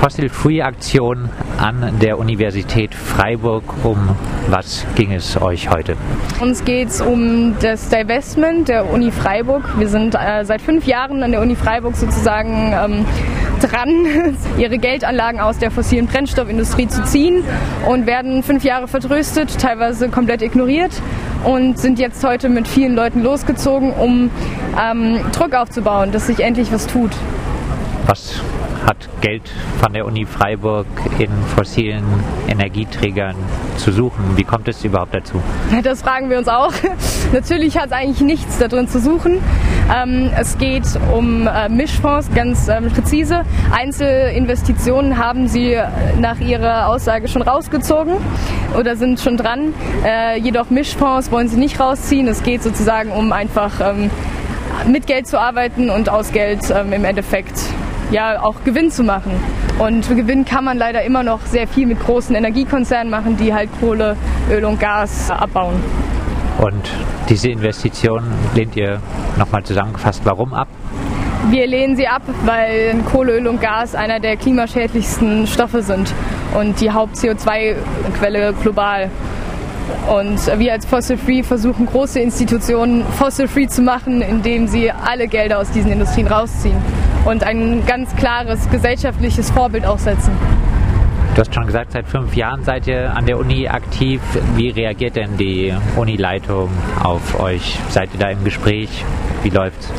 Fossil Free Aktion an der Universität Freiburg. Um was ging es euch heute? Uns geht es um das Divestment der Uni Freiburg. Wir sind äh, seit fünf Jahren an der Uni Freiburg sozusagen ähm, dran, ihre Geldanlagen aus der fossilen Brennstoffindustrie zu ziehen und werden fünf Jahre vertröstet, teilweise komplett ignoriert und sind jetzt heute mit vielen Leuten losgezogen, um ähm, Druck aufzubauen, dass sich endlich was tut. Was hat Geld von der Uni Freiburg in fossilen Energieträgern zu suchen? Wie kommt es überhaupt dazu? Das fragen wir uns auch. Natürlich hat es eigentlich nichts darin zu suchen. Ähm, es geht um äh, Mischfonds, ganz ähm, präzise. Einzelinvestitionen haben sie nach ihrer Aussage schon rausgezogen oder sind schon dran. Äh, jedoch Mischfonds wollen sie nicht rausziehen. Es geht sozusagen um einfach ähm, mit Geld zu arbeiten und aus Geld im Endeffekt ja auch Gewinn zu machen. Und Gewinn kann man leider immer noch sehr viel mit großen Energiekonzernen machen, die halt Kohle, Öl und Gas abbauen. Und diese Investition lehnt ihr nochmal zusammengefasst, warum ab? Wir lehnen sie ab, weil Kohle, Öl und Gas einer der klimaschädlichsten Stoffe sind und die Haupt-CO2-Quelle global. Und wir als Fossil Free versuchen große Institutionen fossil free zu machen, indem sie alle Gelder aus diesen Industrien rausziehen und ein ganz klares gesellschaftliches Vorbild auch setzen. Du hast schon gesagt, seit fünf Jahren seid ihr an der Uni aktiv. Wie reagiert denn die Unileitung auf euch? Seid ihr da im Gespräch? Wie läuft's?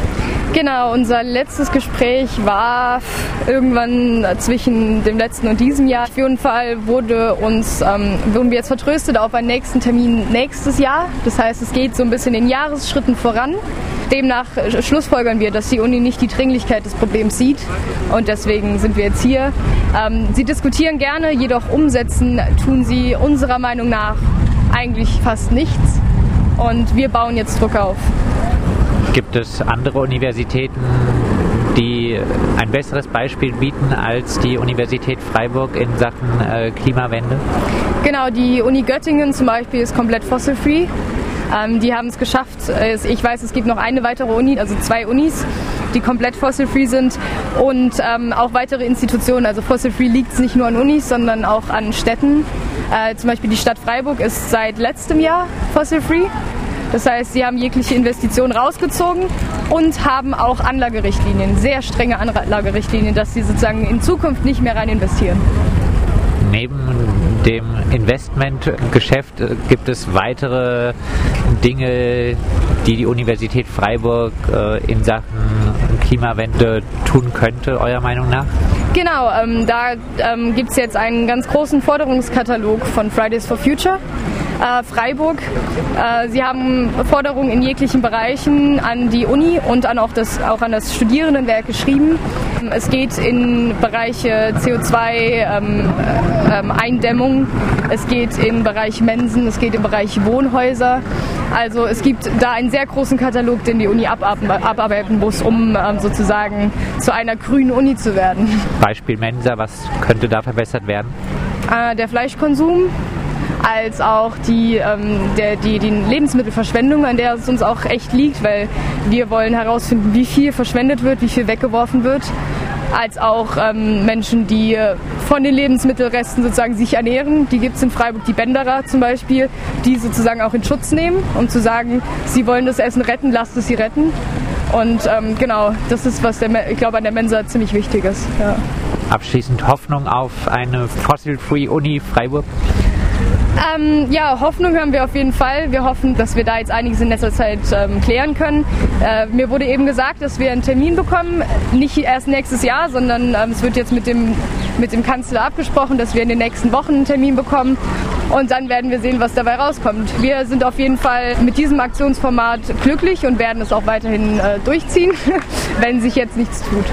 Genau, unser letztes Gespräch war irgendwann zwischen dem letzten und diesem Jahr. Auf jeden Fall wurde uns, ähm, wurden wir jetzt vertröstet auf einen nächsten Termin nächstes Jahr. Das heißt, es geht so ein bisschen in Jahresschritten voran. Demnach schlussfolgern wir, dass die Uni nicht die Dringlichkeit des Problems sieht und deswegen sind wir jetzt hier. Ähm, sie diskutieren gerne, jedoch umsetzen tun sie unserer Meinung nach eigentlich fast nichts und wir bauen jetzt Druck auf. Gibt es andere Universitäten, die ein besseres Beispiel bieten als die Universität Freiburg in Sachen äh, Klimawende? Genau, die Uni Göttingen zum Beispiel ist komplett fossil-free. Ähm, die haben es geschafft. Ich weiß, es gibt noch eine weitere Uni, also zwei Unis, die komplett fossil-free sind und ähm, auch weitere Institutionen. Also fossil-free liegt es nicht nur an Unis, sondern auch an Städten. Äh, zum Beispiel die Stadt Freiburg ist seit letztem Jahr fossil-free. Das heißt, sie haben jegliche Investitionen rausgezogen und haben auch Anlagerichtlinien, sehr strenge Anlagerichtlinien, dass sie sozusagen in Zukunft nicht mehr rein investieren. Neben dem Investmentgeschäft äh, gibt es weitere Dinge, die die Universität Freiburg äh, in Sachen Klimawende tun könnte, eurer Meinung nach? Genau, ähm, da ähm, gibt es jetzt einen ganz großen Forderungskatalog von Fridays for Future äh, Freiburg. Äh, sie haben Forderungen in jeglichen Bereichen an die Uni und an auch, das, auch an das Studierendenwerk geschrieben. Es geht in Bereiche CO2-Eindämmung, ähm, äh, es geht im Bereich Mensen, es geht im Bereich Wohnhäuser. Also es gibt da einen sehr großen Katalog, den die Uni abarbeiten muss, um ähm, sozusagen zu einer grünen Uni zu werden. Beispiel Mensa, was könnte da verbessert werden? Äh, der Fleischkonsum, als auch die, ähm, der, die, die Lebensmittelverschwendung, an der es uns auch echt liegt, weil wir wollen herausfinden, wie viel verschwendet wird, wie viel weggeworfen wird als auch ähm, Menschen, die von den Lebensmittelresten sozusagen sich ernähren. Die gibt es in Freiburg, die Bänderer zum Beispiel, die sozusagen auch in Schutz nehmen, um zu sagen, sie wollen das Essen retten, lasst es sie retten. Und ähm, genau, das ist, was der, ich glaube, an der Mensa ziemlich wichtig ist. Ja. Abschließend Hoffnung auf eine Fossil-Free Uni Freiburg? Ähm, ja, Hoffnung haben wir auf jeden Fall. Wir hoffen, dass wir da jetzt einiges in letzter Zeit ähm, klären können. Äh, mir wurde eben gesagt, dass wir einen Termin bekommen, nicht erst nächstes Jahr, sondern ähm, es wird jetzt mit dem, mit dem Kanzler abgesprochen, dass wir in den nächsten Wochen einen Termin bekommen. Und dann werden wir sehen, was dabei rauskommt. Wir sind auf jeden Fall mit diesem Aktionsformat glücklich und werden es auch weiterhin äh, durchziehen, wenn sich jetzt nichts tut.